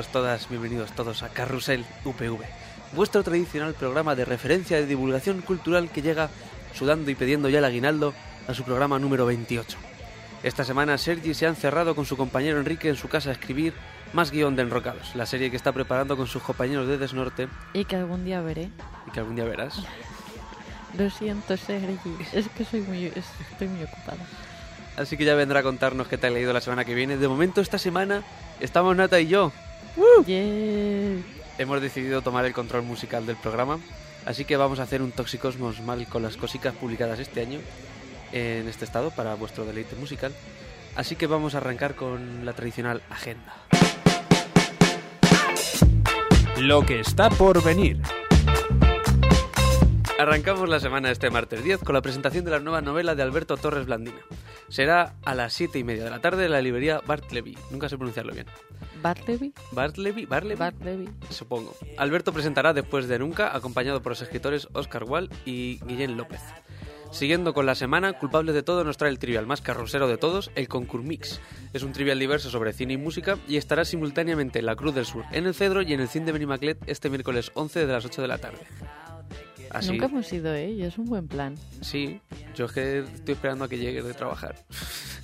Bienvenidos todas, bienvenidos todos a Carrusel UPV, vuestro tradicional programa de referencia de divulgación cultural que llega sudando y pidiendo ya el aguinaldo a su programa número 28. Esta semana Sergi se ha encerrado con su compañero Enrique en su casa a escribir más guion de Enrocados, la serie que está preparando con sus compañeros de Desnorte Y que algún día veré. y que algún día verás. Lo siento, Sergi. Es que soy muy, es- estoy muy ocupada. Así que ya vendrá a contarnos qué te ha leído la semana que viene. De momento, esta semana estamos Nata y yo. Yeah. Hemos decidido tomar el control musical del programa. Así que vamos a hacer un Toxicosmos mal con las cositas publicadas este año en este estado para vuestro deleite musical. Así que vamos a arrancar con la tradicional agenda. Lo que está por venir. Arrancamos la semana este martes 10 con la presentación de la nueva novela de Alberto Torres Blandina. Será a las 7 y media de la tarde en la librería Bartleby. Nunca sé pronunciarlo bien. Bartleby. Bartleby, Bartleby, Bartleby. supongo. Alberto presentará después de Nunca, acompañado por los escritores Oscar Wall y Guillén López. Siguiendo con la semana, Culpable de Todo nos trae el trivial más carrusero de todos, el Concur Mix. Es un trivial diverso sobre cine y música y estará simultáneamente en la Cruz del Sur, en el Cedro y en el Cine de Benimaclet este miércoles 11 de las 8 de la tarde. Así, Nunca hemos ido, ¿eh? Y es un buen plan. sí, yo es que estoy esperando a que llegue de trabajar.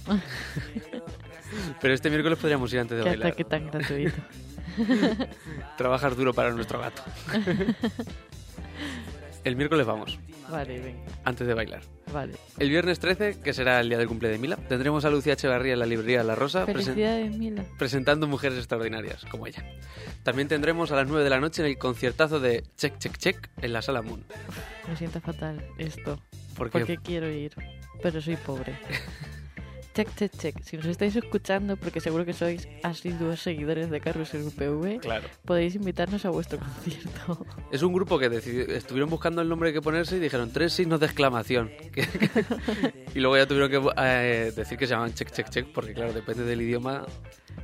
Pero este miércoles podríamos ir antes de Qué bailar. ataque tan gratuito. Trabajar duro para nuestro gato. El miércoles vamos, Vale, venga. antes de bailar. Vale. El viernes 13, que será el día del cumple de Mila, tendremos a Lucía Echevarría en la librería La Rosa presen- Felicidades, Mila. presentando mujeres extraordinarias, como ella. También tendremos a las 9 de la noche en el conciertazo de Check Check Check en la Sala Moon. Me siento fatal esto. Porque Porque quiero ir. Pero soy pobre. Check, check, check. Si nos estáis escuchando, porque seguro que sois asiduos seguidores de Carrusel UPV, Claro. podéis invitarnos a vuestro concierto. Es un grupo que decidi- estuvieron buscando el nombre que ponerse y dijeron tres signos de exclamación. Y luego ya tuvieron que eh, decir que se llaman Check Check Check, porque claro, depende del idioma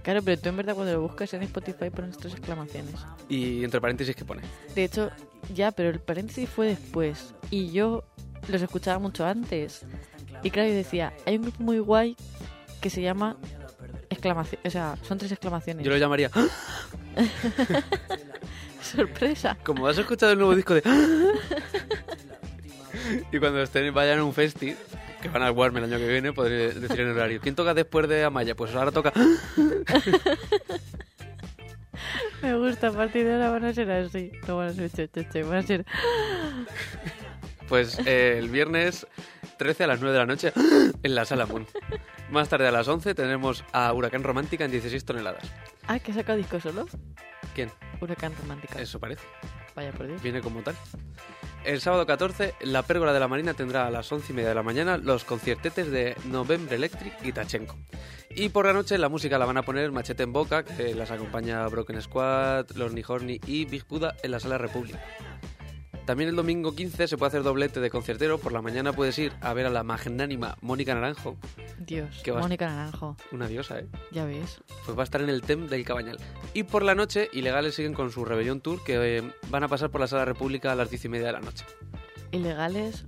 Claro, pero tú en verdad cuando lo buscas en Spotify pones tres exclamaciones. y entre paréntesis que pone. De hecho, ya, pero el paréntesis fue después. Y yo los escuchaba mucho antes. Y claro, yo decía, hay un grupo muy guay que se llama exclamación, o sea, son tres exclamaciones. Yo lo llamaría... ¡Ah! Sorpresa. Como has escuchado el nuevo disco de... y cuando estén, vayan a un festi, que van al Warm el año que viene, podré decir en el horario. ¿Quién toca después de Amaya? Pues ahora toca... Me gusta, a partir de ahora van a ser así. No van a ser che, che, che, van a ser... Pues eh, el viernes 13 a las 9 de la noche en la Sala Moon. Más tarde a las 11 tendremos a Huracán Romántica en 16 toneladas. Ah, que ha sacado disco solo. ¿Quién? Huracán Romántica. Eso parece. Vaya por Dios. Viene como tal. El sábado 14, la Pérgola de la Marina tendrá a las 11 y media de la mañana los conciertetes de November Electric y Tachenko. Y por la noche la música la van a poner Machete en Boca, que las acompaña Broken Squad, Los Horny y Big Buddha en la Sala República. También el domingo 15 se puede hacer doblete de conciertero. Por la mañana puedes ir a ver a la magnánima Mónica Naranjo, Dios. ¿Qué vas- Mónica Naranjo. una diosa, ¿eh? Ya ves. Pues va a estar en el TEM del Cabañal. Y por la noche, Ilegales siguen con su Rebelión Tour, que eh, van a pasar por la Sala República a las 10 y media de la noche. Ilegales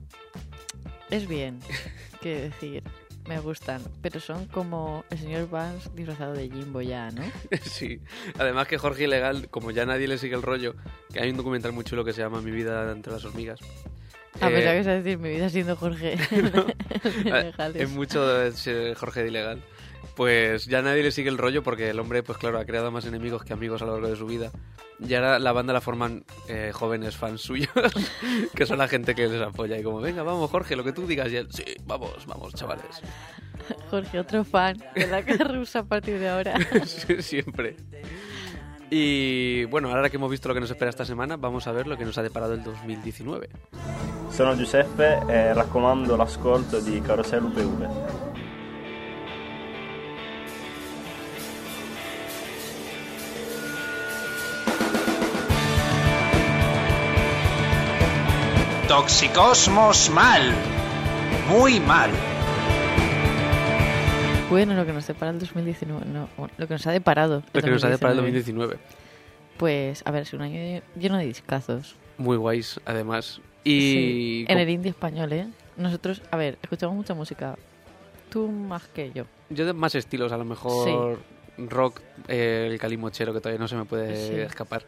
es bien, que decir. Me gustan, pero son como el señor Vance disfrazado de Jimbo ya, ¿no? Sí, además que Jorge Ilegal, como ya nadie le sigue el rollo, que hay un documental muy chulo que se llama Mi vida entre las hormigas. A Eh, pesar que es decir, mi vida siendo Jorge. Ilegales. es mucho ser Jorge de Ilegal. Pues ya nadie le sigue el rollo porque el hombre, pues claro, ha creado más enemigos que amigos a lo largo de su vida. Y ahora la banda la forman eh, jóvenes fans suyos, que son la gente que les apoya. Y como, venga, vamos, Jorge, lo que tú digas. Y él, sí, vamos, vamos, chavales. Jorge, otro fan de la carrusa a partir de ahora. Sí, Siempre. Y bueno, ahora que hemos visto lo que nos espera esta semana, vamos a ver lo que nos ha deparado el 2019. Sono Giuseppe e raccomando l'ascolto di Carosello UPV. Toxicosmos mal. Muy mal. Bueno, lo que nos depara el 2019, no, lo que nos ha deparado. Lo que nos ha deparado el 2019. 2019. Pues, a ver, es un año lleno de discazos. Muy guays, además. Sí, Y en el indie español, ¿eh? Nosotros, a ver, escuchamos mucha música. Tú más que yo. yo de más estilos, a lo mejor rock, eh, el calimochero que todavía no se me puede Sí. escapar.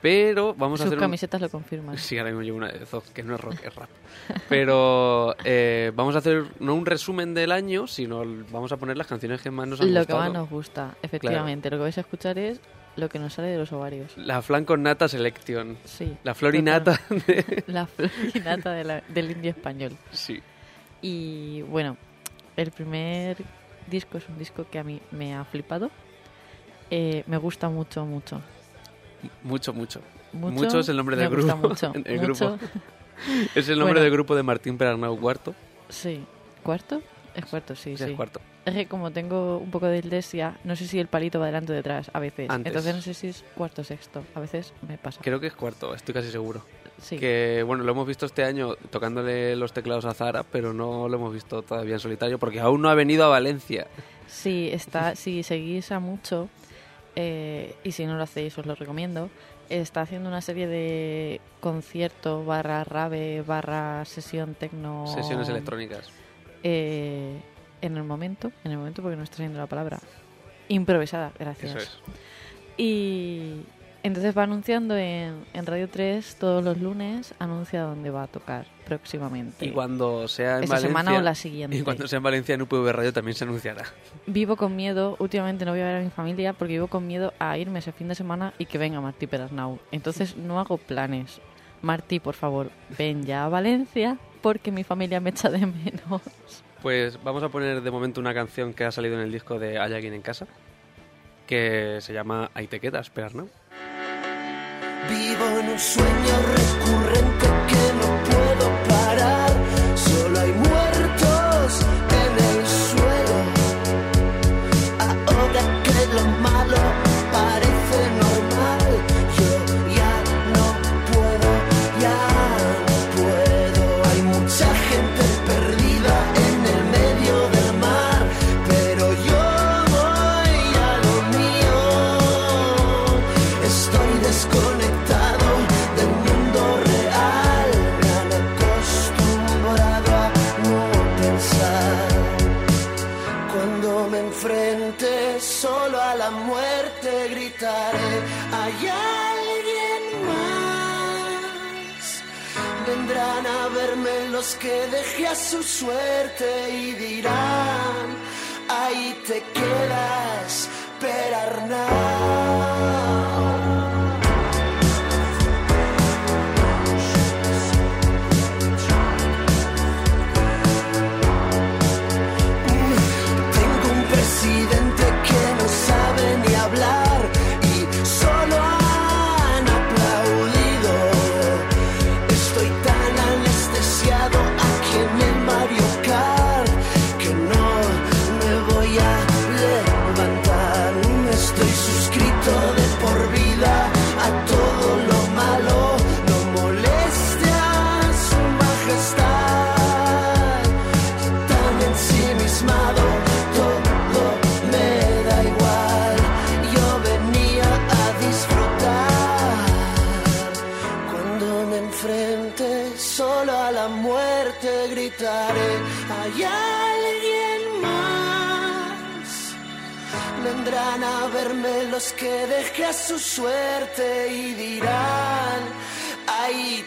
Pero vamos a Sus hacer un- camisetas lo confirman. Sí, ahora mismo llevo una de Zod, que no es rock, es rap. Pero eh, vamos a hacer no un resumen del año, sino vamos a poner las canciones que más nos han Lo que gustado. más nos gusta, efectivamente. Lo que vais a escuchar es lo que nos sale de los ovarios. La flan con nata selection. Sí. La florinata. de- La florinata de la- del indio español. sí. Y bueno, el primer disco es un disco que a mí me ha flipado. Eh, me gusta mucho, mucho. Mucho, mucho. mucho Mucho es el nombre del me gusta grupo. Mucho, El mucho. grupo. Es el nombre Bueno. del grupo de Martín Perarnau Cuarto. Sí. ¿Cuarto? Es cuarto, sí, Sí, sí. es cuarto. Es que como tengo un poco de ildesia, no sé si el palito va delante o detrás a veces. Antes. Entonces no sé si es cuarto o sexto. A veces me pasa. Creo que es cuarto, estoy casi seguro. Sí. Que bueno, lo hemos visto este año tocándole los teclados a Zara, pero no lo hemos visto todavía en solitario porque aún no ha venido a Valencia. Sí, está, si seguís a mucho, eh, y si no lo hacéis os lo recomiendo, está haciendo una serie de concierto barra rave barra sesión tecno... Sesiones electrónicas. eh, en el momento, en el momento porque no está saliendo la palabra, improvisada, gracias. Eso es. Y entonces va anunciando en, en Radio 3 todos los lunes, anuncia dónde va a tocar próximamente. Y cuando sea en Esta Valencia. semana o la siguiente. Y cuando sea en Valencia en UPV Radio también se anunciará. Vivo con miedo, últimamente no voy a ver a mi familia porque vivo con miedo a irme ese fin de semana y que venga Martí Perasnau. Entonces no hago planes. Martí, por favor, ven ya a Valencia porque mi familia me echa de menos. Pues vamos a poner de momento una canción que ha salido en el disco de Hay alguien en casa, que se llama Ahí te quedas, Perarnau. Vivo en un sueño recurrente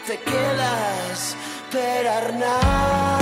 te quedas, Perarnau. Ah,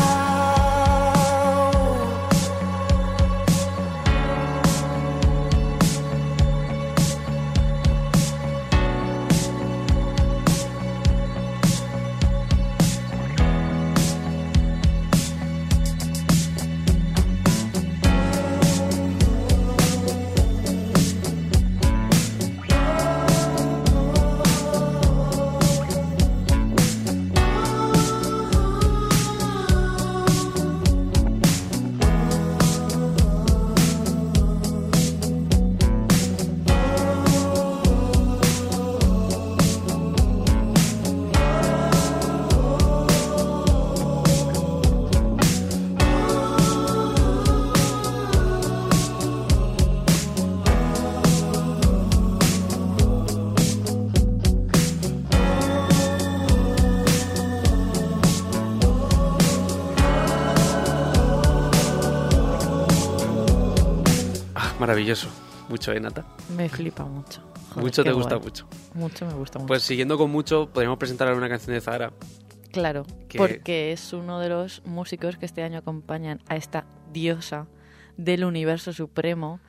maravilloso. Mucho, ¿eh, Nata? Me flipa mucho. Joder, mucho te gusta guay. mucho. Mucho me gusta mucho. Pues siguiendo con mucho, podríamos presentar ahora una canción de Zahara. claro, que- porque es uno de los músicos que este año acompañan a esta diosa del universo supremo.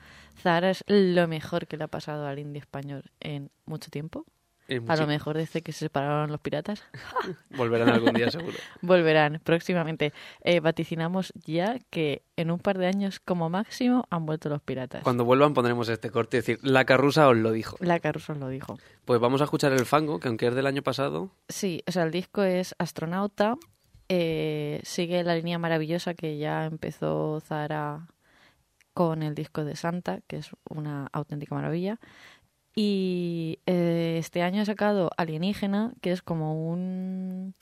Zahara es lo mejor que le ha pasado al indie español en mucho tiempo. Es A lo mejor desde que se separaron los piratas. Volverán algún día seguro. Volverán próximamente. Eh, vaticinamos ya que en un par de años como máximo han vuelto los piratas. Cuando vuelvan pondremos este corte y decir, la carrusa os lo dijo. La Caruso lo dijo. Pues vamos a escuchar el fango, que aunque es del año pasado, Sí, o sea, el disco es Astronauta. eh, sigue la línea maravillosa que ya empezó Zara con el disco de Santa, que es una auténtica maravilla. Y eh, este año ha sacado Alienígena, que es como un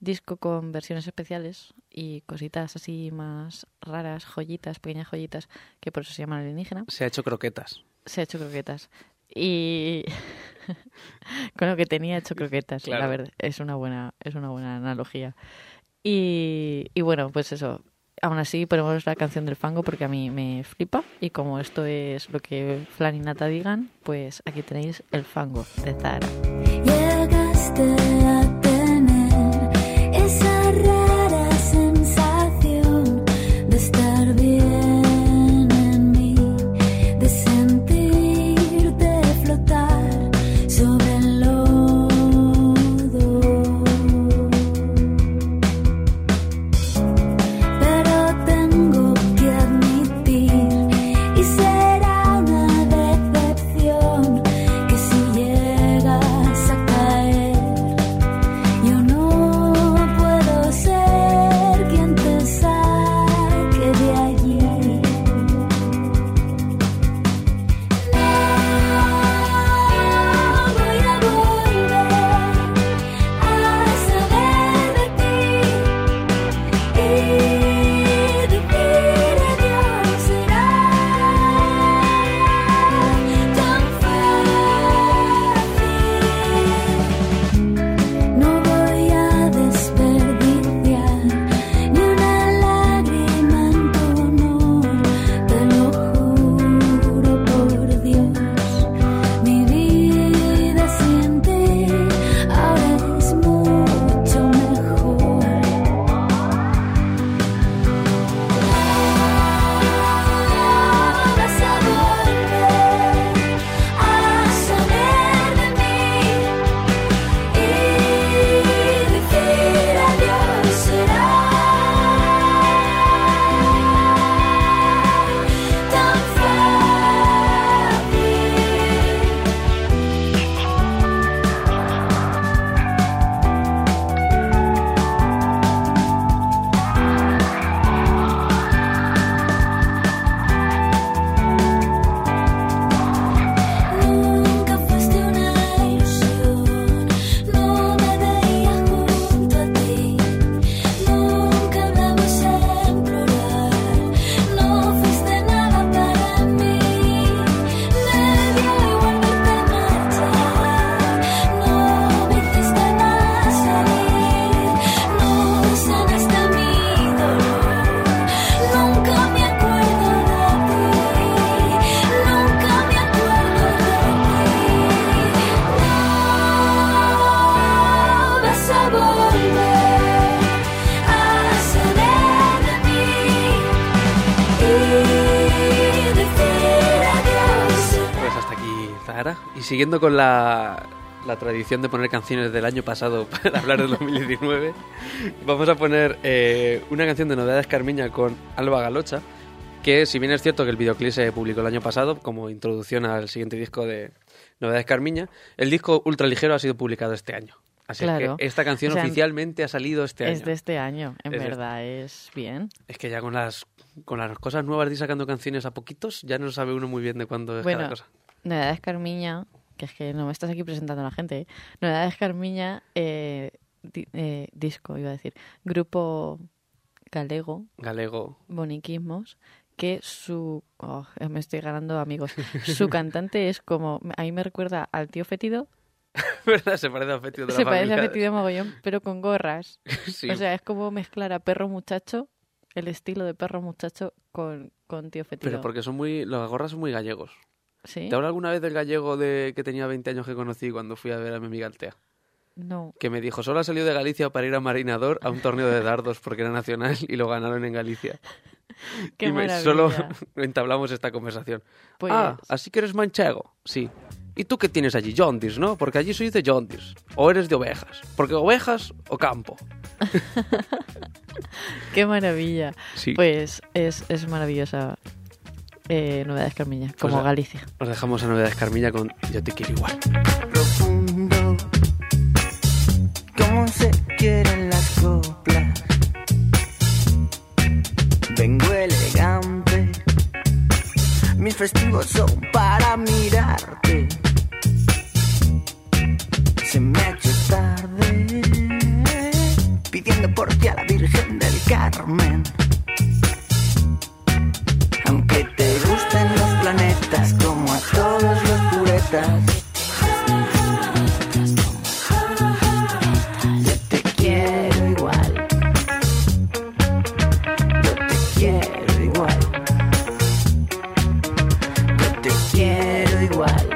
disco con versiones especiales y cositas así más raras, joyitas, pequeñas joyitas, que por eso se llaman Alienígena se ha hecho croquetas. se ha hecho croquetas. Y con lo que tenía he hecho croquetas, Claro. la verdad, es una buena, es una buena analogía. Y, y bueno, pues eso. Aún así ponemos la canción del fango porque a mí me flipa y como esto es lo que Flan y Nata digan, pues aquí tenéis el fango de Zara. Siguiendo con la, la tradición de poner canciones del año pasado para hablar del 2019, vamos a poner eh, una canción de Novedades Carmiña con Alba Galocha, que si bien es cierto que el videoclip se publicó el año pasado como introducción al siguiente disco de Novedades Carmiña, el disco Ultra Ligero ha sido publicado este año. Así Claro. que esta canción O sea, oficialmente ha salido este año. Es de este año, en Es verdad, es bien. Es que ya con las con las cosas nuevas de ir sacando canciones a poquitos, ya no sabe uno muy bien de cuándo es cada Bueno, cosa. Novedades Carmiña, que es que no me estás aquí presentando a la gente, ¿eh? Novedades Carmiña, eh, di- eh, disco, iba a decir, grupo galego, Galego. Boniquismos, que su... oh, me estoy ganando amigos. Su cantante es como... A mí me recuerda al tío Fetido. ¿Verdad? Se parece a Fetio de la Se parece a. Fetido mogollón, pero con gorras. Sí. O sea, es como mezclar a perro muchacho, el estilo de perro muchacho, con, con tío Fetido. pero porque son muy... Los gorras son muy gallegos. ¿Sí? ¿Te hablo alguna vez del gallego de que tenía 20 años que conocí cuando fui a ver a mi amiga Altea? No. Que me dijo, solo ha salido de Galicia para ir a Marinador a un torneo de dardos porque era nacional y lo ganaron en Galicia. Qué y me- solo entablamos esta conversación. Pues, Ah, así que eres manchego. Sí. ¿Y tú qué tienes allí? Jaundice, ¿no? Porque allí sois de jaundice. O eres de ovejas. Porque ovejas o campo. qué maravilla. Sí. Pues es, es maravillosa eh, Novedades Carmiña, como Pues, Galicia. Os dejamos a Novedades Carmilla con Yo te quiero igual. profundo, como se quieren las coplas. Vengo elegante, mis festivos son para mirarte. Se me ha hecho tarde, pidiendo por ti a la Virgen del Carmen. Yo te quiero igual. Yo te quiero igual. Yo te quiero igual.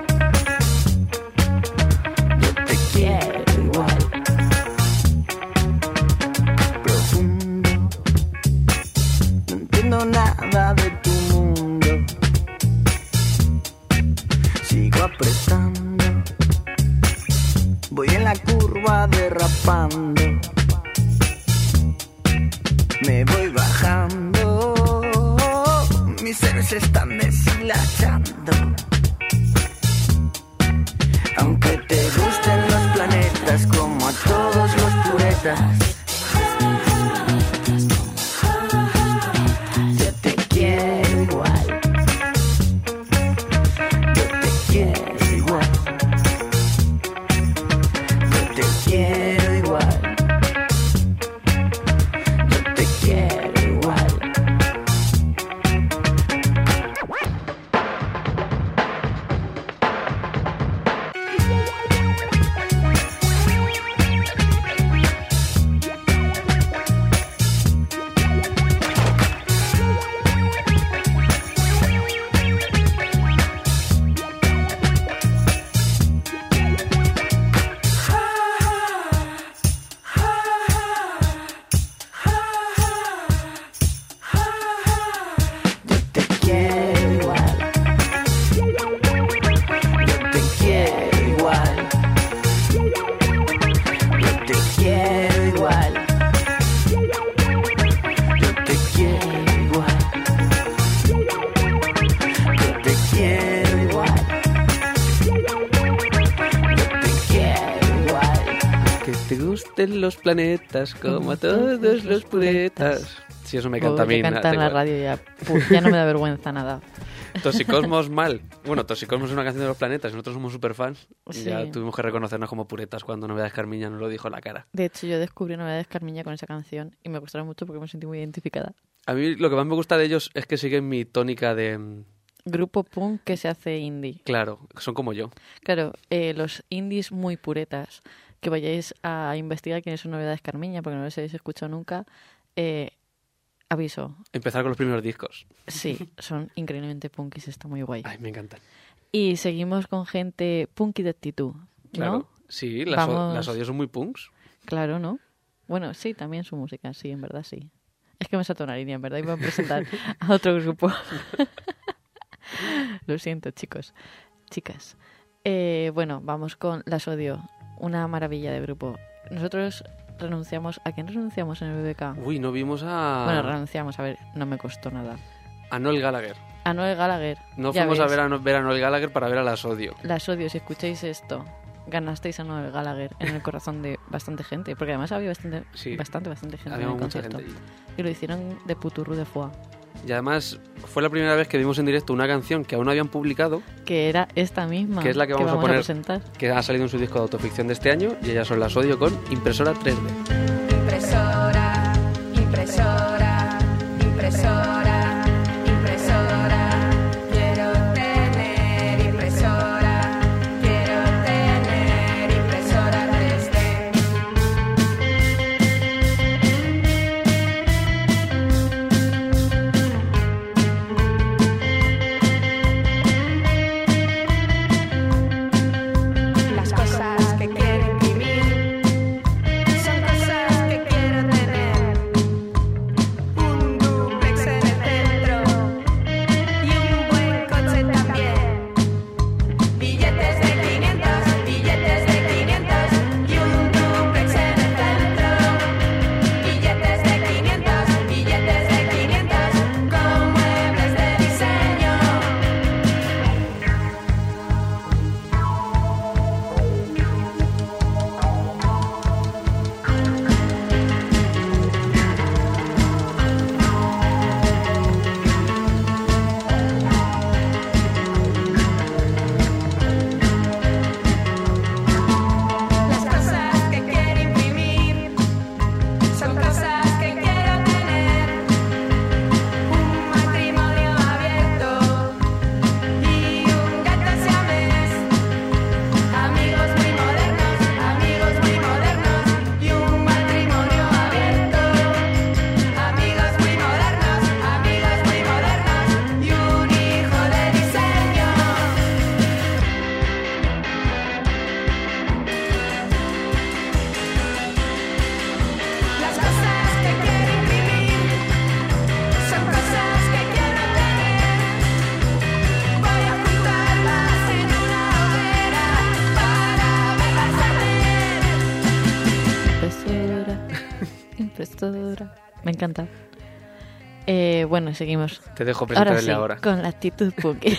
Te gusten los planetas como a todos los puretas. Si eso me canta a mí. nada, canta en la radio ya. Puf, ya no me da vergüenza nada. Toxicosmos mal. Bueno, Toxicosmos es una canción de los planetas y nosotros somos super fans. Sí. Ya tuvimos que reconocernos como puretas cuando Novedades Carmiña nos lo dijo en la cara. De hecho, yo descubrí Novedades Carmiña con esa canción y me gustaron mucho porque me sentí muy identificada. A mí lo que más me gusta de ellos es que siguen mi tónica de... mm, Grupo punk que se hace indie. Claro, son como yo. Claro, eh, los indies muy puretas, que vayáis a investigar quiénes son Novedades Carmiña, porque no los habéis escuchado nunca, eh, aviso, Empezar con los primeros discos. sí, son increíblemente punkis, está muy guay. Ay, me encantan. Y seguimos con gente punky de actitud, ¿no? Claro. Sí, las, Vamos. las odios son muy punks. Claro, ¿no? Bueno, sí, también su música, sí, en verdad sí. Es que me saltó una línea, en verdad, iba a presentar a otro grupo. Lo siento, chicos. Chicas. Eh, bueno, vamos con Las Odio. Una maravilla de grupo. Nosotros renunciamos... ¿A quién renunciamos en el BBK? Uy, no vimos a... Bueno, renunciamos, a ver, no me costó nada. a Noel Gallagher. A Noel Gallagher. No ya fuimos a ver a, No- ver a Noel Gallagher para ver a las odio. Las Odio, si escucháis esto, ganasteis a Noel Gallagher en el corazón de bastante gente. Porque además había bastante, Sí. bastante, bastante gente Había en el concierto. gente. Y lo hicieron de puturru de foie. Y además fue la primera vez que vimos en directo una canción que aún no habían publicado, Que era esta misma. Que es la que vamos a poner. presentar. que ha salido en su disco de autoficción de este año, y ellas son las odio con impresora 3D. Impresora, impresora, impresora, impresora. Encanta. Eh, bueno, seguimos. Te dejo Ahora presentarle sí, ahora. con la actitud punky.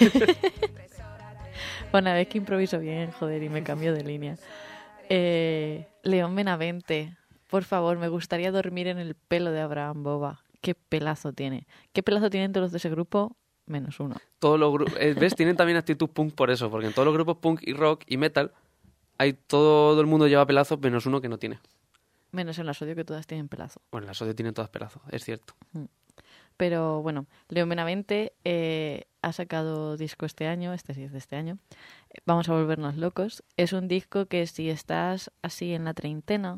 Una vez que improviso bien, joder, y me cambio de línea. Eh, León Benavente, por favor, me gustaría dormir en el pelo de Abraham Boba. Qué pelazo tiene. ¿Qué pelazo tienen todos los de ese grupo? Menos uno. Todos los grupos, ¿ves? Tienen también actitud punk por eso, porque en todos los grupos punk y rock y metal, hay todo el mundo lleva pelazos menos uno que no tiene. Menos en la sodio que todas tienen pelazo. Bueno, las ODE tienen todas pelazos, es cierto. Pero bueno, León Benavente eh, ha sacado disco este año, este sí es de este año. Vamos a volvernos locos. Es un disco que si estás así en la treintena,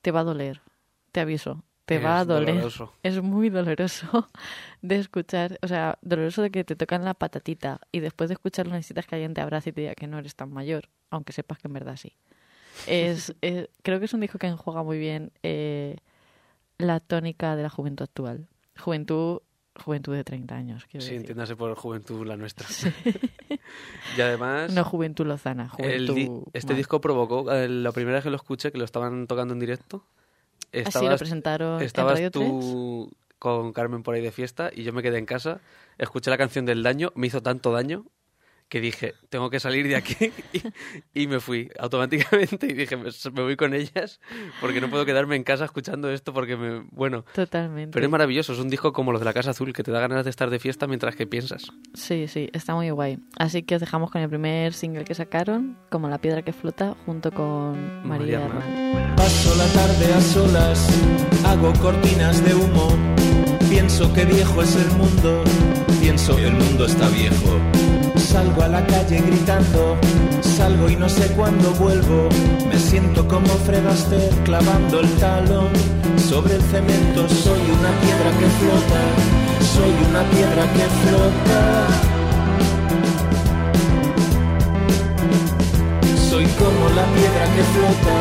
te va a doler. Te aviso, te va a doler. doloroso. Es muy doloroso de escuchar, o sea, doloroso de que te tocan la patatita y después de escucharlo necesitas que alguien te abrace y te diga que no eres tan mayor, aunque sepas que en verdad sí. Es, eh, creo que es un disco que enjuaga muy bien eh, la tónica de la juventud actual. Juventud, juventud de 30 años, Sí, decir. entiéndase por juventud la nuestra. y además, No juventud lozana, juventud... di- este mal. disco provocó, eh, la primera vez que lo escuché, que lo estaban tocando en directo, Así lo estabas, presentaron en estabas Radio 3. tú con Carmen por ahí de fiesta y yo me quedé en casa, escuché la canción del daño, me hizo tanto daño que dije, tengo que salir de aquí y, y me fui automáticamente y dije, me, me voy con ellas porque no puedo quedarme en casa escuchando esto porque me... Bueno, Totalmente. pero es maravilloso, es un disco como los de la Casa Azul que te da ganas de estar de fiesta mientras que piensas. Sí, sí, está muy guay. Así que os dejamos con el primer single que sacaron, como La piedra que flota, junto con María. Paso la tarde a solas, hago cortinas de humo. Pienso que viejo es el mundo, pienso que el mundo está viejo. Salgo a la calle gritando, salgo y no sé cuándo vuelvo. Me siento como Fred Astaire clavando el talón sobre el cemento. Soy una piedra que flota, soy una piedra que flota. Soy como la piedra que flota,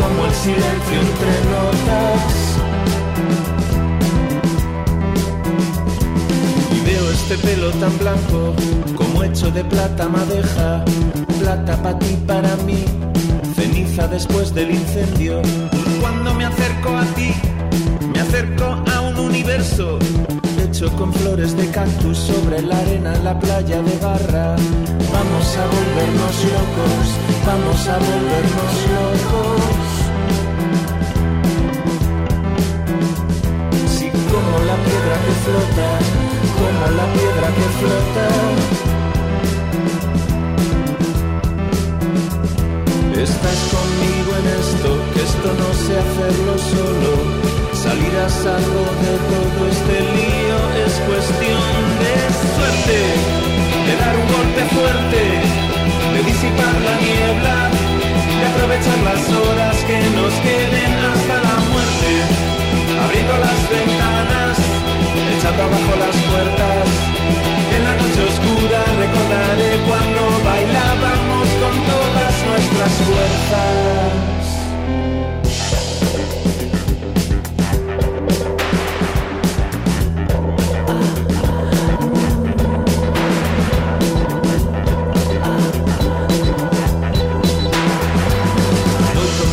como el silencio entre notas. Este pelo tan blanco, como hecho de plata madeja, plata para ti, para mí, ceniza después del incendio. Cuando me acerco a ti, me acerco a un universo hecho con flores de cactus sobre la arena en la playa de Barra. Vamos a volvernos locos, vamos a volvernos locos. Sí, como la piedra que flota, como la piedra que flota. Estás conmigo en esto, que esto no sé hacerlo solo. Salir a salvo de todo este lío es cuestión de suerte, de dar un golpe fuerte, de disipar la niebla, de aprovechar las horas que nos queden hasta la muerte, abriendo las ventanas, abajo las puertas. En la noche oscura recordaré cuando bailábamos con todas nuestras fuerzas.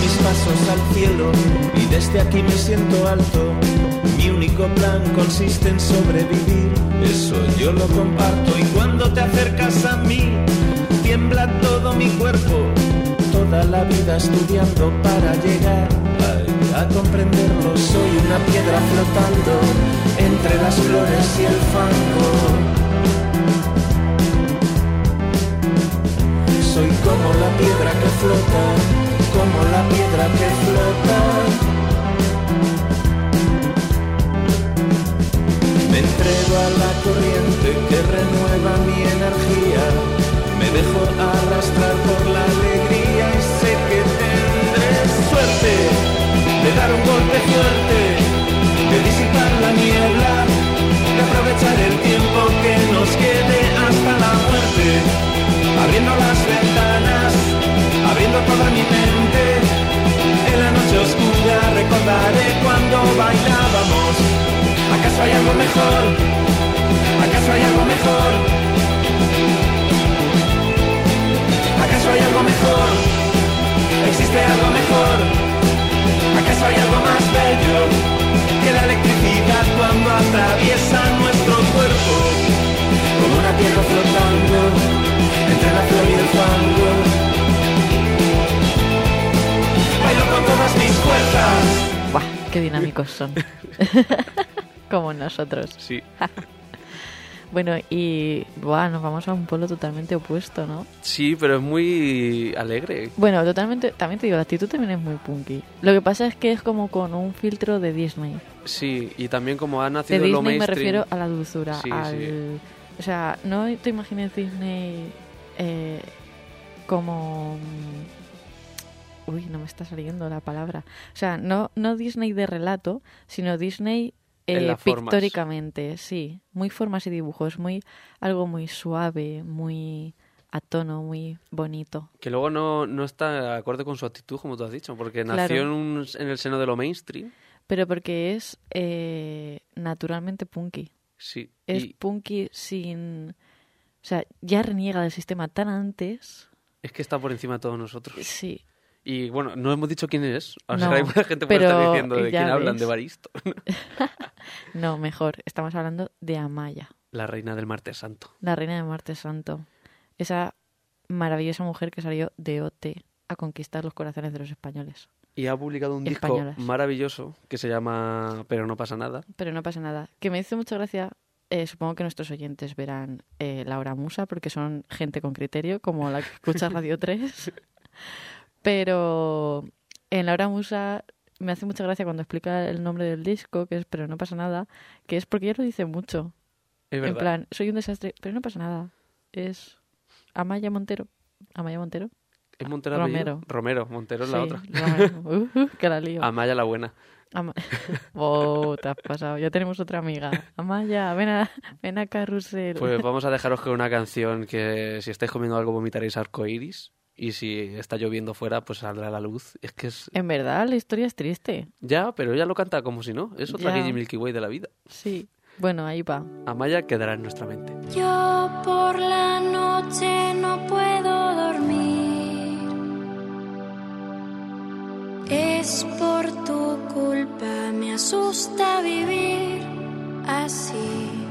Mis pasos al cielo y desde aquí me siento alto. Único plan consiste en sobrevivir, eso yo lo comparto. Y cuando te acercas a mí, tiembla todo mi cuerpo. Toda la vida estudiando para llegar ay, a comprenderlo. Soy una piedra flotando entre las flores y el fango. Soy como la piedra que flota, como la piedra que flota. Me entrego a la corriente que renueva mi energía. Me dejo arrastrar por la alegría y sé que tendré suerte de dar un golpe fuerte, de disipar la niebla, de aprovechar el tiempo que nos quede hasta la muerte. Abriendo las ventanas, abriendo toda mi mente. En la noche oscura recordaré cuando bailábamos ¿Acaso hay algo mejor? ¿Acaso hay algo mejor? ¿Acaso hay algo mejor? ¿Existe algo mejor? ¿Acaso hay algo más bello que la electricidad cuando atraviesa nuestro cuerpo? Como una piedra flotando entre la flor y el fango. Bailo con todas mis fuerzas. Buah, qué dinámicos son. Como nosotros. Sí. Bueno, y buah, nos vamos a un pueblo totalmente opuesto, ¿no? Sí, pero es muy alegre. Bueno, totalmente, también te digo, la actitud también es muy punky. Lo que pasa es que es como con un filtro de Disney. Sí, y también como ha De nacido lo Disney me mainstream. refiero a la dulzura, Sí, al... sí. O sea, no te imagines Disney eh, como... mm, Uy, no me está saliendo la palabra. O sea, no, no Disney de relato, sino Disney eh, pictóricamente, sí. Muy formas y dibujos, muy algo muy suave, muy a tono, muy bonito. Que luego no, no está acorde con su actitud, como tú has dicho, porque nació Claro. en, un- en el seno de lo mainstream. Pero porque es eh, naturalmente punky. Sí. Es Y punky sin... O sea, ya reniega del sistema tan antes. es que está por encima de todos nosotros. Sí, Y bueno, no hemos dicho quién es. O sea, No, hay mucha gente puede estar diciendo de quién hablan ves. de Baristo. no, mejor. Estamos hablando de Amaya, La reina del martes santo. la reina de Marte Santo. Esa maravillosa mujer que salió de OT a conquistar los corazones de los españoles. Y ha publicado un disco Españolas. maravilloso que se llama Pero no pasa nada. Pero no pasa nada. Que me hizo mucha gracia. eh, supongo que nuestros oyentes verán eh, la hora musa porque son gente con criterio, como la que escucha Radio 3. Pero en la hora musa me hace mucha gracia cuando explica el nombre del disco, que es Pero no pasa nada, que es porque ella lo dice mucho. Es En verdad. plan, soy un desastre, pero no pasa nada. Es Amaya Montero. Amaya Montero. ¿Es Montero? Romero. Romero, Montero es la otra. Uh, uh, que la lío. Amaya la buena. Ama- Oh, te has pasado. Ya tenemos otra amiga. Amaya, ven a, ven a Carrusel. Pues vamos a dejaros con una canción que si estáis comiendo algo vomitaréis arcoiris. Y si está lloviendo fuera, pues saldrá la luz. Es que es. En verdad, la historia es triste. Ya, pero ella lo canta como si no. Es otra. Gigi Milky Way de la vida. Sí. Bueno, ahí va. Amaya quedará en nuestra mente. Yo por la noche no puedo dormir. Es por tu culpa, me asusta vivir así.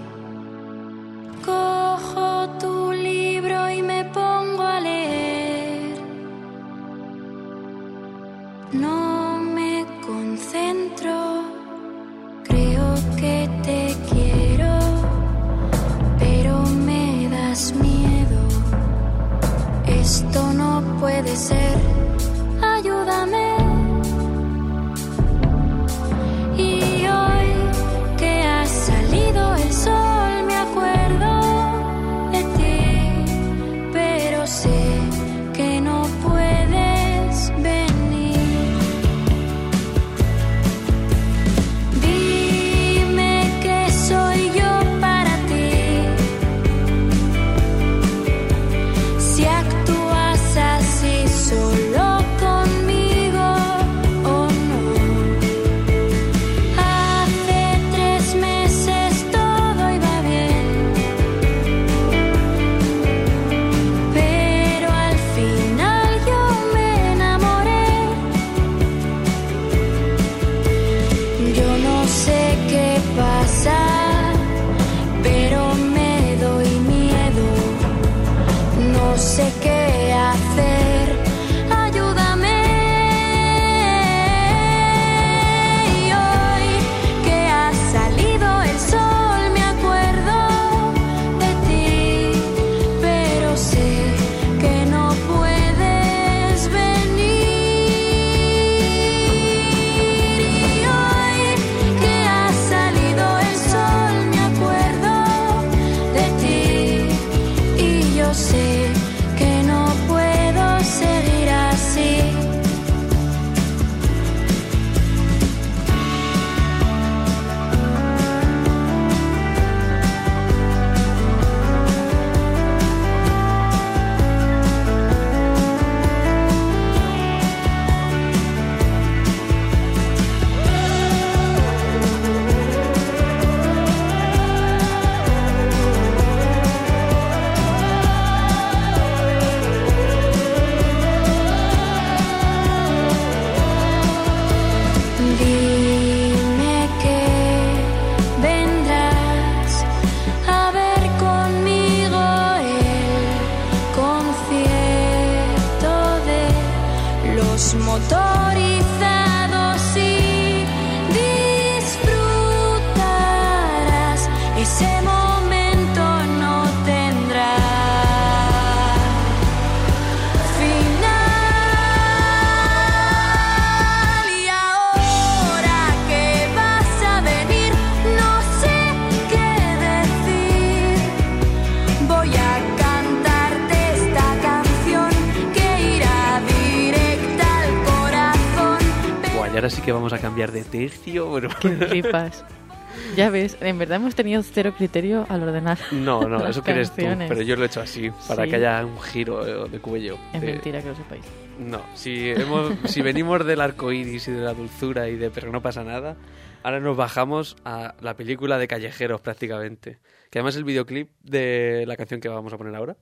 Ya ves, en verdad hemos tenido cero criterio al ordenar. no, no, las eso eres tú, pero yo lo he hecho así, para Sí. que haya un giro eh, de cuello. Es de- mentira que lo sepáis. No, si, hemos, si venimos del arco iris y de la dulzura y de pero no pasa nada, ahora nos bajamos a la película de callejeros prácticamente. Que además el videoclip de la canción que vamos a poner ahora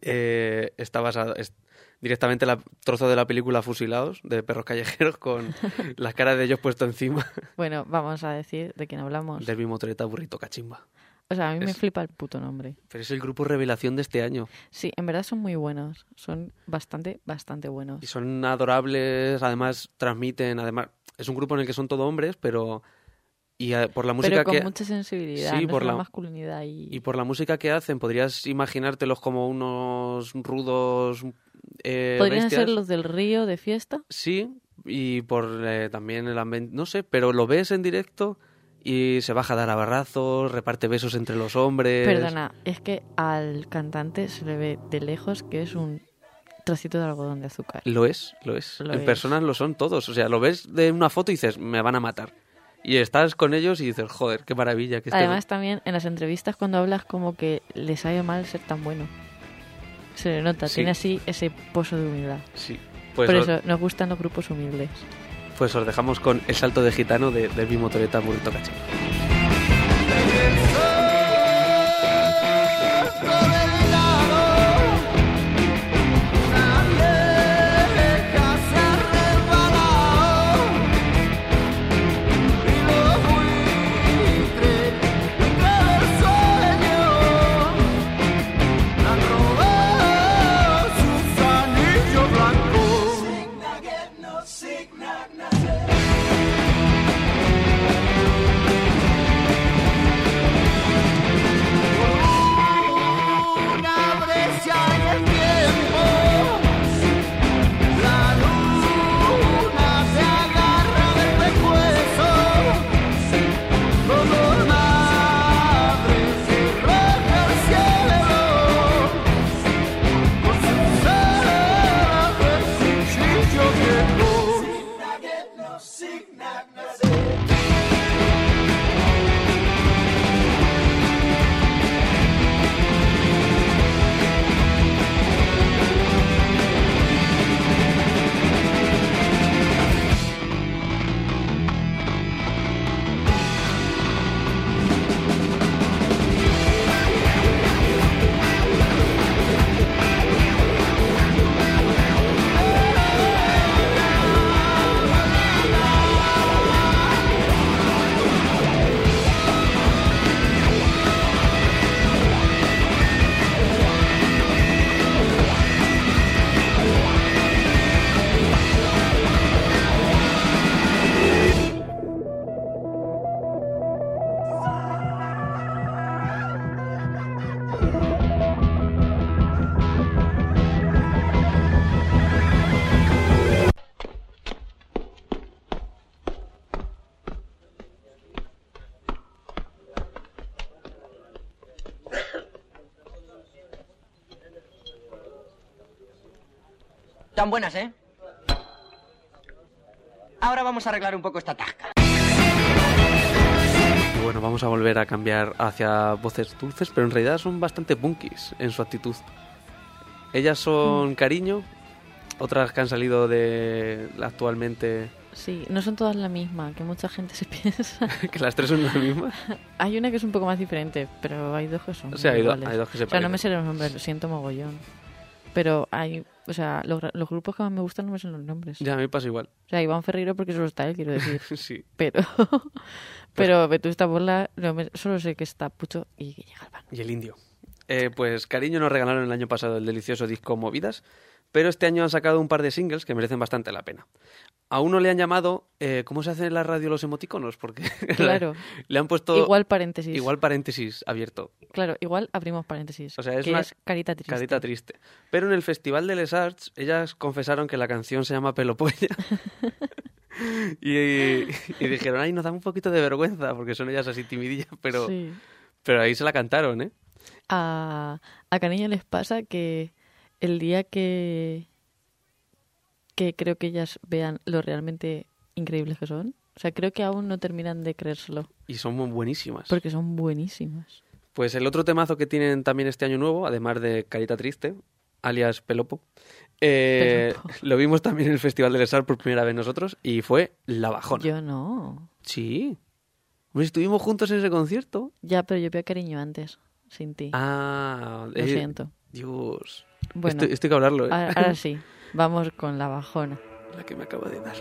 eh, está basado es directamente la trozo de la película Fusilados de perros callejeros con las caras de ellos puesto encima Bueno, vamos a decir de quién hablamos. del mismo treta burrito cachimba. O sea, a mí me flipa el puto nombre. Pero es el grupo revelación de este año Sí, en verdad son muy buenos. Son bastante, bastante y buenos. son adorables, además transmiten, además es un grupo en el que son todo hombres, pero y eh, por la música Pero con que mucha sensibilidad. Sí, no por la- masculinidad y... Y por la música que hacen, podrías imaginártelos como unos rudos. Eh, Podrían bestias. ser los del río de fiesta. Sí, y por eh, también el ambiente. No sé, pero lo ves en directo y se baja a dar abrazos, reparte besos entre los hombres. Perdona, es que al cantante se le ve de lejos que es un trocito de algodón de azúcar. Lo es, lo es. Lo en es. personas lo son todos. O sea, lo ves de una foto y dices, me van a matar. Y estás con ellos y dices, joder, qué maravilla. Que Además, también en las entrevistas cuando hablas como que le sabe mal ser tan bueno. Se le nota, Sí. tiene así ese pozo de humildad. Sí. Pues, Por os, eso nos gustan los grupos humildes. pues os dejamos con el salto de gitano de Derby Motoreta Burrito Caché. Tan buenas, ¿eh? Ahora vamos a arreglar un poco esta tasca. Bueno, vamos a volver a cambiar hacia voces dulces, pero en realidad son bastante punkis en su actitud. Ellas son Cariño, otras que han salido de actualmente, Sí, no son todas la misma, que mucha gente se piensa. que las tres son la misma. hay una que es un poco más diferente, pero hay dos que son O sea, hay, do- hay dos que se O sea, no me parecen. sé los nombres, lo siento mogollón. Pero hay, o sea, los, los grupos que más me gustan no me sé los nombres. Ya, a mí pasa igual. O sea, Iván Ferreiro porque solo está él, quiero decir. sí. Pero, pero Vetusta Morla, no me- solo sé que está Pucho y que llega Albano. Y el indio. Eh, pues Cariño nos regalaron el año pasado el delicioso disco Movidas, pero este año han sacado un par de singles que merecen bastante la pena. A uno le han llamado, eh, ¿cómo se hace en la radio los emoticonos? Porque Claro. le han puesto Igual paréntesis. igual paréntesis abierto, Claro, igual abrimos paréntesis. O sea, es que una es carita triste. carita triste. Pero en el Festival de Les Arts, ellas confesaron que la canción se llama Pelopolla. y, y dijeron, ay, nos da un poquito de vergüenza, porque son ellas así timidillas, pero, Sí. pero ahí se la cantaron, ¿eh? A, a les pasa que el día que, que creo que ellas vean lo realmente increíbles que son. O sea, creo que aún no terminan de creérselo. Y son buenísimas. Porque son buenísimas. Pues el otro temazo que tienen también este año nuevo, además de Carita Triste, alias Pelopo, eh, Pelopo. lo vimos también en el Festival del Sar por primera vez nosotros y fue La Bajona. Yo no. Sí. Pues estuvimos juntos en ese concierto. Ya, pero yo veo cariño antes, sin ti. Ah, Lo eh, siento. Dios. Bueno, esto, esto hay que hablarlo, ¿eh? ahora sí. Vamos con la bajona. La que me acaba de dar.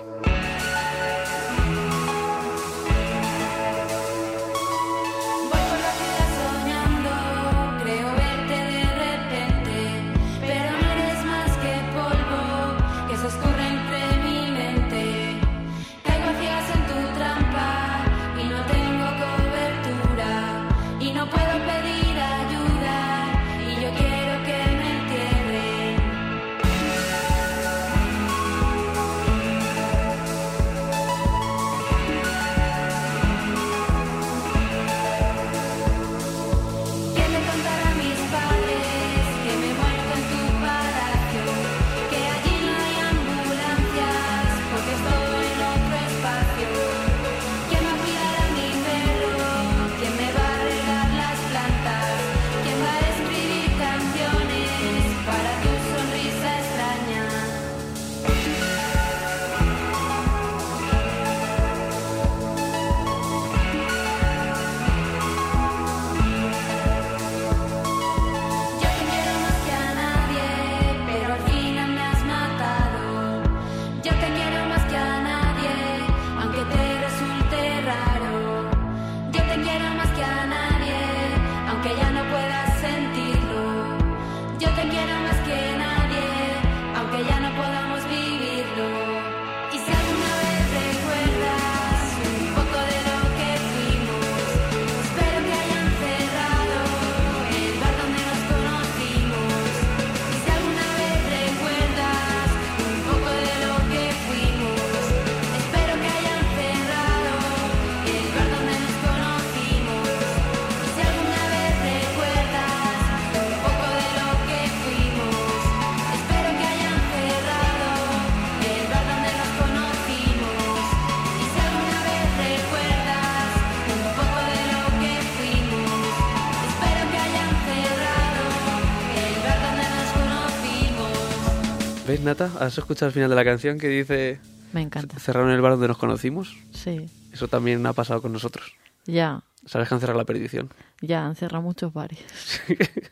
Conocimos. ¿Ves, Nata? ¿Has escuchado al final de la canción que dice Me encanta. cerraron el bar donde nos conocimos? Sí. Eso también ha pasado con nosotros. Ya, Sabes que han cerrado la perdición. ya, han cerrado muchos bares.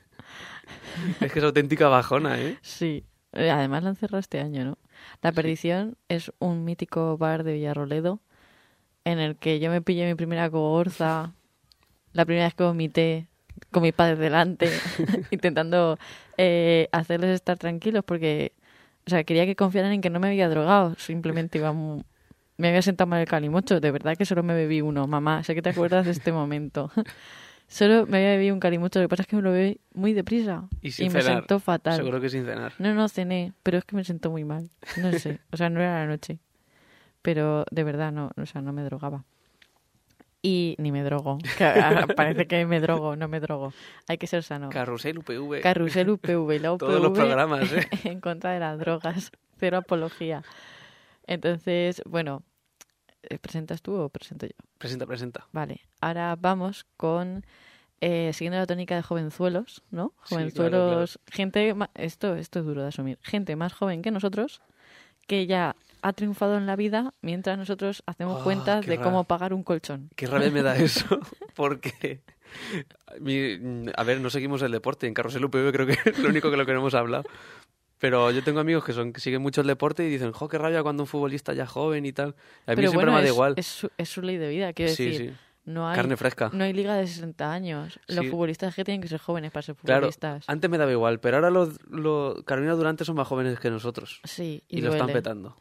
Es que es auténtica bajona, ¿eh? Sí. Eh, Además la han cerrado este año, ¿no? La Perdición es un mítico bar de Villarroledo en el que yo me pillé mi primera cogorza, la primera vez que vomité con mi padre delante, intentando eh, hacerles estar tranquilos porque, o sea, quería que confiaran en que no me había drogado, simplemente iba mu- me había sentado mal el calimocho, de verdad que solo me bebí uno, mamá, sé que te acuerdas de este momento. Solo me había bebido un calimocho, lo que pasa es que me lo bebí muy deprisa Y sin me cenar. sentó fatal. Seguro que sin cenar. No, no cené, pero es que me sentó muy mal. No sé, o sea, no era la noche. Pero de verdad, no, o sea, no me drogaba. Y ni me drogo. Parece que me drogo, no me drogo. Hay que ser sano. Carrusel UPV. Carrusel UPV, y la UPV Todos los programas, ¿eh? en contra de las drogas. Cero apología. Entonces, bueno, ¿eh, ¿presentas tú o presento yo? Presenta, presenta. Vale, ahora vamos con eh, siguiendo la tónica de jovenzuelos, ¿no? Sí, Jovenzuelos, claro, gente, esto, esto es duro de asumir, gente más joven que nosotros que ya ha triunfado en la vida mientras nosotros hacemos Ah, cuentas de cómo pagar un colchón. Qué rabia me da eso, porque... mi- a ver, no seguimos el deporte. En Carrusel UPV creo que es lo único que lo que no hemos hablado. Pero yo tengo amigos que son que siguen mucho el deporte y dicen, jo, qué rabia cuando un futbolista ya joven y tal. A mí Pero siempre bueno, me da es, igual. es su, es su ley de vida, quiero sí, decir. sí. No hay, Carne fresca. no hay liga de 60 años. Los Sí. futbolistas que tienen que ser jóvenes para ser Claro, futbolistas. antes me daba igual, pero ahora los, los Carolina Durante son más jóvenes que nosotros. Sí, Y, y, lo están petando.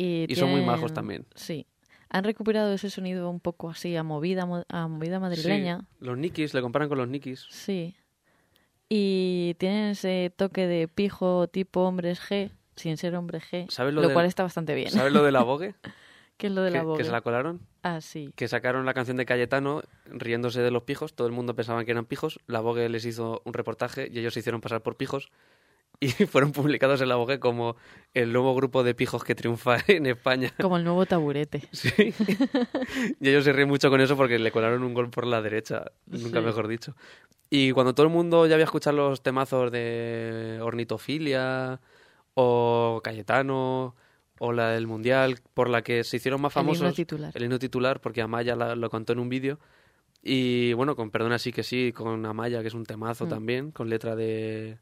Y, Y son muy majos también. Sí. Han recuperado ese sonido un poco así a movida, mo- a movida madrileña. Sí, los Nikis, le comparan con los Nikis. Sí. Y tienen ese toque de pijo tipo hombres G, sin ser hombre G, ¿Sabes lo, cual está bastante bien. ¿Sabes lo de la Vogue? ¿Qué es lo de que, la que Vogue? se la colaron. Ah, sí. Que sacaron la canción de Cayetano riéndose de los pijos. Todo el mundo pensaba que eran pijos. La Vogue les hizo un reportaje y ellos se hicieron pasar por pijos. y fueron publicados en la Vogue como el nuevo grupo de pijos que triunfa en España. Como el nuevo taburete. Sí. y ellos se ríen mucho con eso porque le colaron un gol por la derecha, nunca Sí. mejor dicho. Y cuando todo el mundo ya había escuchado los temazos de Ornitofilia o Cayetano o la del Mundial, por la que se hicieron más El himno famosos. titular. El himno titular, porque Amaya la- lo contó en un vídeo. Y bueno, con Perdona sí que sí, con Amaya, que es un temazo Mm. también, con letra de...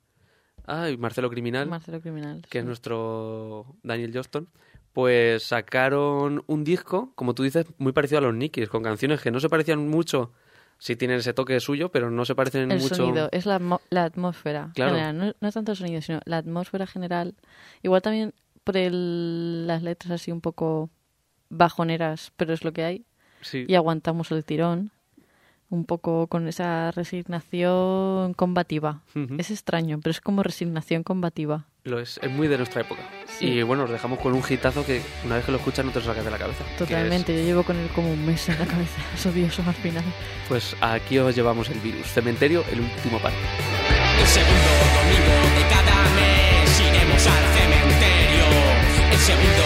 Ay, Marcelo Criminal Marcelo Criminal. que es sí. nuestro Daniel Johnston, pues sacaron un disco, como tú dices, muy parecido a los Nickies, con canciones que no se parecían mucho, si tienen ese toque suyo, pero no se parecen El mucho. sonido, es la, atmósfera Claro. general. No, no tanto el sonido, sino la atmósfera general. Igual también por el- las letras así un poco bajoneras, pero es lo que hay. Sí, Y aguantamos el tirón. Un poco con esa resignación combativa. Es extraño, pero es como resignación combativa. lo es, es muy de nuestra época. Sí. Y bueno, os dejamos con un hitazo que una vez que lo escuchas no te lo sacas de la cabeza. Totalmente. Yo llevo con él como un mes en la cabeza. Es odioso al final. pues aquí os llevamos el virus. Cementerio, el último par. El segundo domingo de cada mes iremos al cementerio. El segundo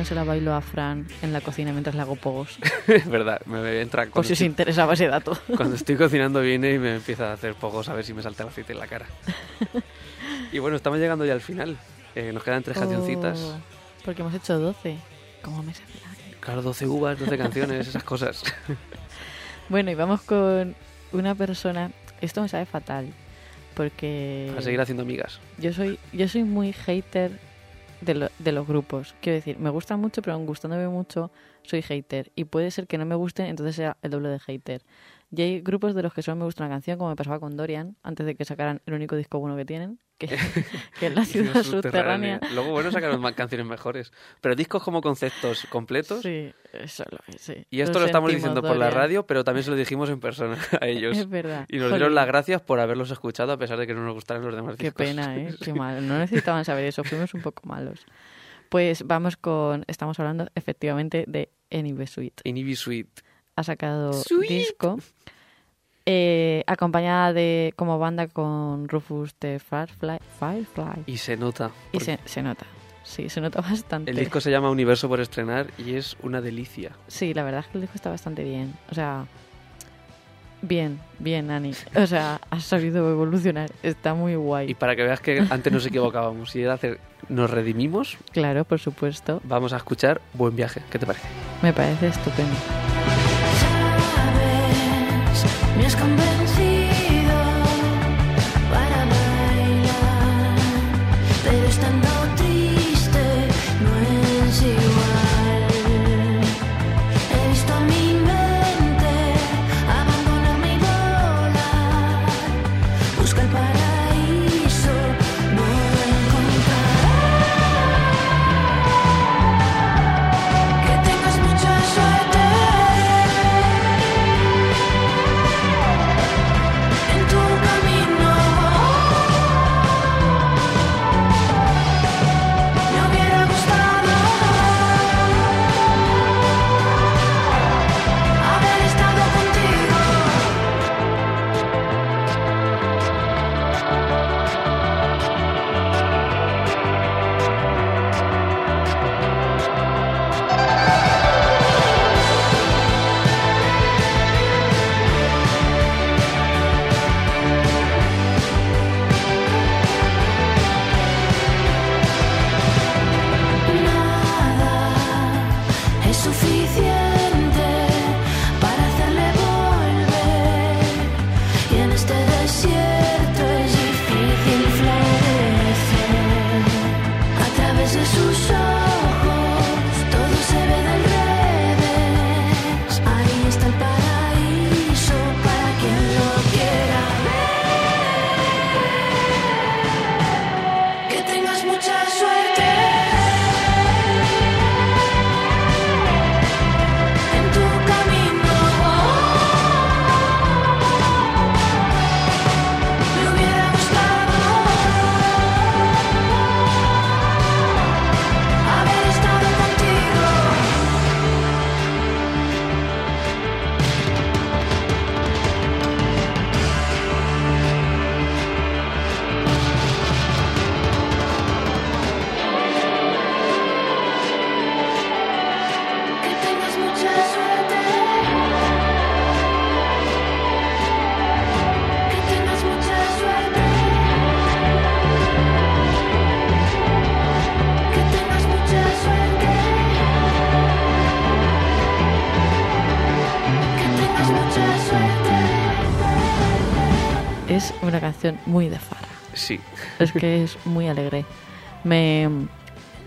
canción se la bailo a Fran en la cocina mientras le hago pogos. es verdad, me entra Por cuando, si os interesaba ese dato. cuando estoy cocinando viene y me empieza a hacer pocos a ver si me salta el aceite en la cara. y bueno, estamos llegando ya al final. Eh, nos quedan tres cancioncitas. Oh, porque hemos hecho 12. Como meses del año. Claro, 12 uvas, 12 canciones, esas cosas. Bueno, y vamos con una persona. Esto me sabe fatal. Porque A seguir haciendo amigas. yo soy yo soy muy hater de, lo- de los grupos. Quiero decir, me gustan mucho, pero aun gustándome mucho, soy hater. Y puede ser que no me gusten, entonces sea el doble de hater. Y hay grupos de los que solo me gusta una canción, como me pasaba con Dorian, antes de que sacaran el único disco bueno que tienen, que, que es La Ciudad Subterránea. Luego, bueno, sacaron más canciones mejores. Pero discos como conceptos completos. Sí, eso lo es, sí. Y esto lo, estamos diciendo por la radio, pero también se lo dijimos en persona a ellos. Es verdad. Y nos dieron las gracias por haberlos escuchado a pesar de que no nos gustaran los demás Qué discos. pena, ¿eh? Qué mal. No necesitaban saber eso, fuimos un poco malos. Pues vamos con... Estamos hablando efectivamente de Sweet. Inibi Sweet. Ha sacado Sweet. disco eh, acompañada de como banda con Rufus de Firefly. Firefly. Y se nota. Y se, se nota. Sí, se nota bastante. El disco se llama Universo por estrenar y es una delicia. Sí, la verdad es que el disco está bastante bien. O sea, bien, bien, Ani. O sea, has sabido evolucionar. Está muy guay. Y para que veas que antes nos equivocábamos y era hacer nos redimimos, Claro, por supuesto. vamos a escuchar Buen Viaje. ¿Qué te parece? Me parece estupendo. Sabes, canción muy de farra. Sí. Es que es muy alegre. Me.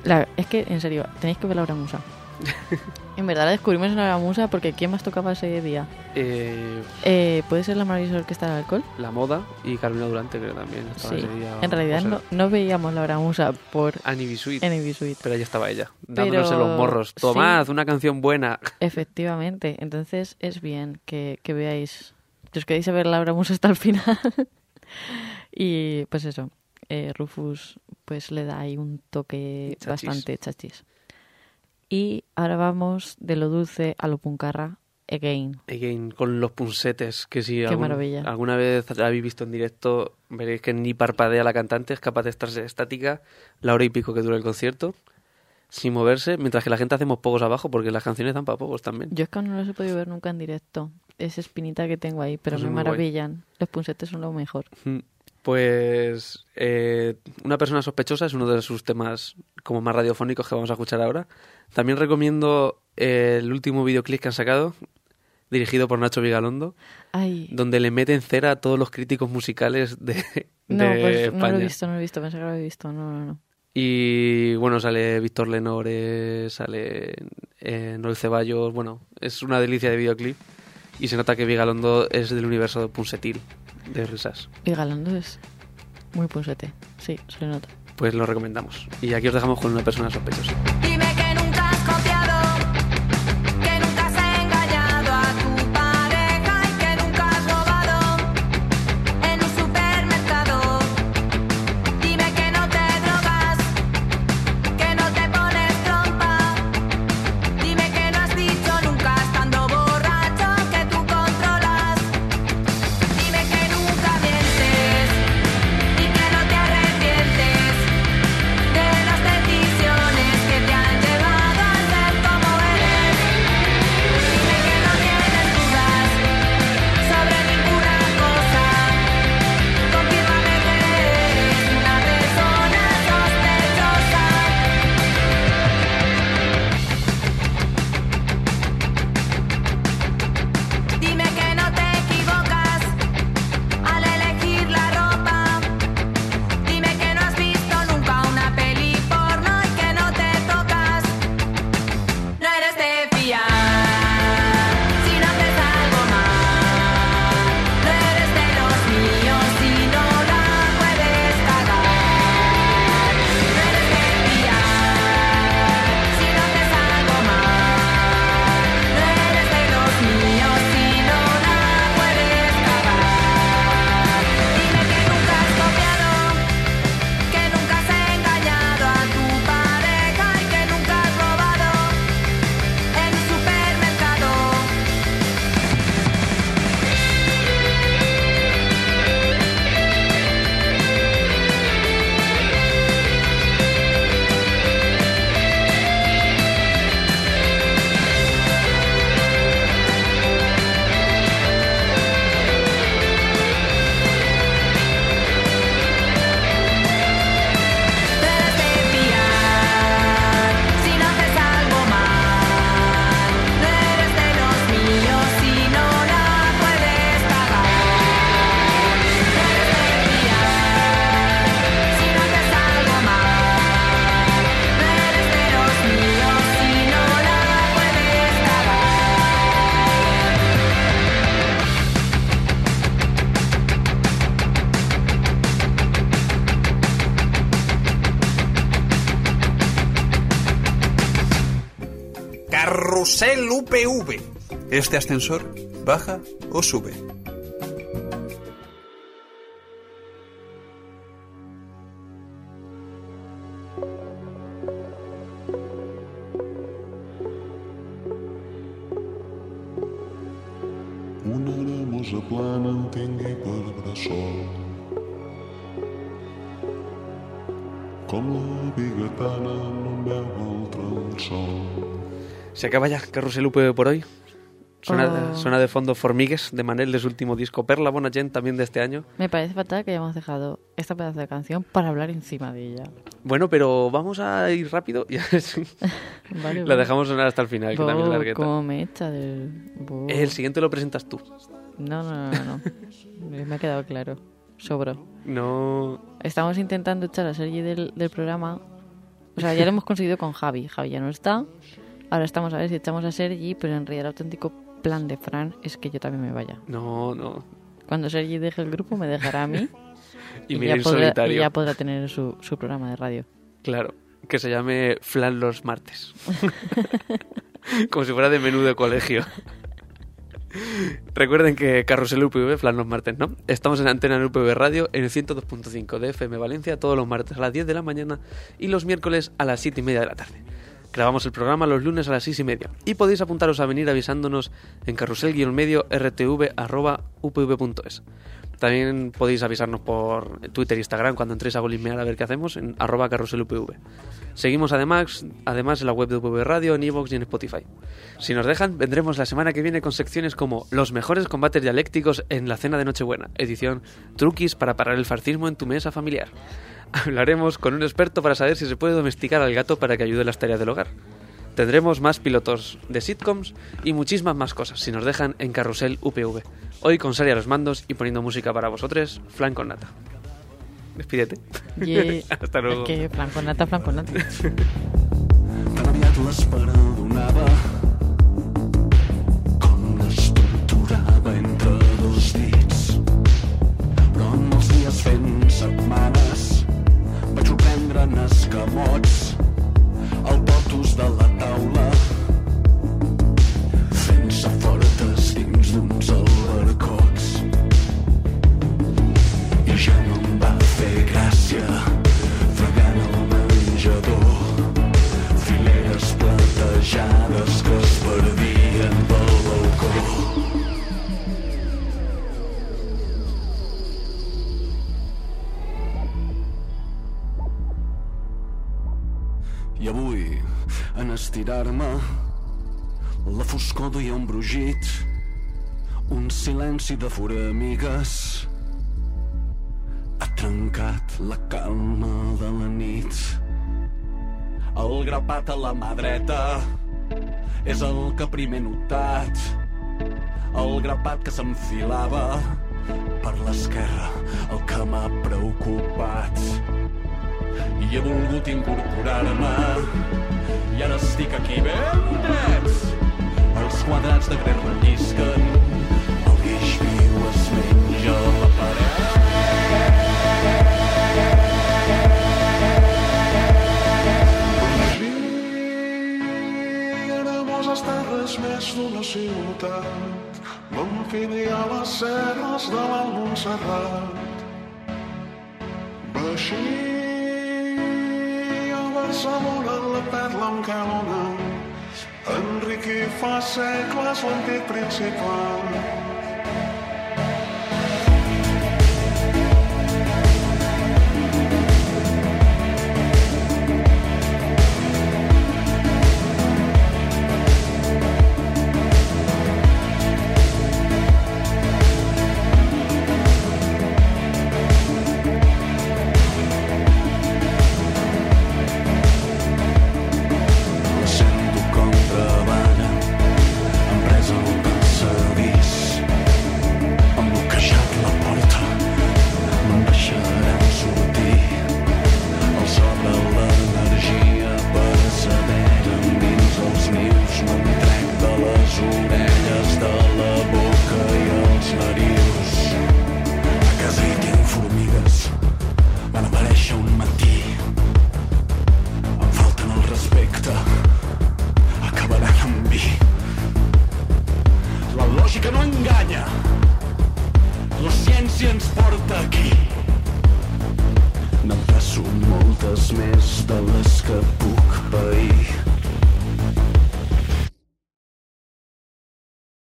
la- es que, en serio, tenéis que ver la Musa. en verdad la descubrimos en la Musa porque ¿quién más tocaba ese día? Eh, Eh, ¿Puede ser la maravillosa orquesta del alcohol? la moda y Carolina Durante, creo también. estaba Sí. ese día, En realidad no, no veíamos la Musa por Enemy Suite. pero ahí estaba ella, dándonos en Pero- los morros. sí. Tomad, una canción buena. Efectivamente. Entonces es bien que, que veáis, que os queréis a ver la Musa hasta el final. y pues eso, eh, Rufus pues le da ahí un toque Chachis. bastante chachis. Y ahora vamos de lo dulce a lo puncarra, again. Again, con los punsetes, que si Qué algún- maravilla. alguna vez la habéis visto en directo, veréis que ni parpadea la cantante, es capaz de estarse estática la hora y pico que dura el concierto, sin moverse, mientras que la gente hacemos pocos abajo, porque las canciones dan para pocos también. Yo es que no los he podido ver nunca en directo. Es espinita que tengo ahí, pero Pues me muy guay. maravillan. Los punsetes son lo mejor. Mm, Pues eh, Una persona sospechosa es uno de sus temas como más radiofónicos que vamos a escuchar ahora. También recomiendo eh, el último videoclip que han sacado, dirigido por Nacho Vigalondo, Ay, donde le meten cera a todos los críticos musicales de, no, de pues España. no lo he visto, no lo he visto. Pensé que lo había visto. No, no, no. Y bueno, sale Víctor Lenore, sale eh, Noel Ceballos. Bueno, es una delicia de videoclip. Y se nota que Vigalondo es del universo de Punsetil, de risas. Y Galando es muy punsete. Sí, se nota. Pues lo recomendamos. Y aquí os dejamos con una persona sospechosa. Carrusel UPV. ¿Este ascensor baja o sube? Se acaba ya Carrusel UPV por hoy. Suena, Oh. suena de fondo Formigues de Manel de su último disco. Perla Bona Gent también de este año. Me parece fatal que hayamos dejado esta pedazo de canción para hablar encima de ella. Bueno, pero vamos a ir rápido y Vale, la dejamos sonar hasta el final, que también es Bo, largueta. cómo me echa del... Bo. El siguiente lo presentas tú. No, no, no, no. no. me ha quedado claro. sobró. No. Estamos intentando echar a Sergi del, del programa. O sea, ya lo hemos conseguido con Javi. Javi ya no está. Ahora estamos a ver si echamos a Sergi, pero en realidad el auténtico plan de Fran es que yo también me vaya. No, no. Cuando Sergi deje el grupo, me dejará a mí. Y me iré ya, podrá, solitario. y ya podrá tener su, su programa de radio. Claro, que se llame Flan los martes. Como si fuera de menú de colegio. Recuerden que Carrusel UPV, Flan los martes, ¿no? Estamos en Antena en UPV Radio en el 102.5 de FM Valencia todos los martes a las 10 de la mañana y los miércoles a las 7 y media de la tarde. Grabamos el programa los lunes a las 6 y media y podéis apuntaros a venir avisándonos en carrusel-medio rtv.upv.es. También podéis avisarnos por Twitter e Instagram cuando entréis a golismear a ver qué hacemos en arroba carruselupv. Seguimos además, además en la web de UPV Radio, en iVoox y en Spotify. Si nos dejan, vendremos la semana que viene con secciones como Los mejores combates dialécticos en la cena de Nochebuena, edición Truquis para parar el fascismo en tu mesa familiar. Hablaremos con un experto para saber si se puede domesticar al gato para que ayude en las tareas del hogar. Tendremos más pilotos de sitcoms y muchísimas más cosas si nos dejan en Carrusel UPV. Hoy con Sari a los mandos y poniendo música para vosotros, Flan con Nata. Despídete. Y Hasta luego. Es que flan con nata, flan con nata. en escamots el potus de la taula avui, en estirar-me, la foscor duia un brugit, un silenci de foramigues. Ha trencat la calma de la nit. El grapat a la mà dreta és el que primer notat. El grapat que s'enfilava per l'esquerra, el que m'ha preocupat. I he volgut incorporar-me i ara estic aquí ben drets. Els quadrats de gres rellisquen, el guix viu es menja la paret. Éramos les terres més d'una ciutat. M'enfilia a les serres de l'Alt Montserrat. Baixia enamorat perd l'encalonant. Enriqui fa segles l'antic principal.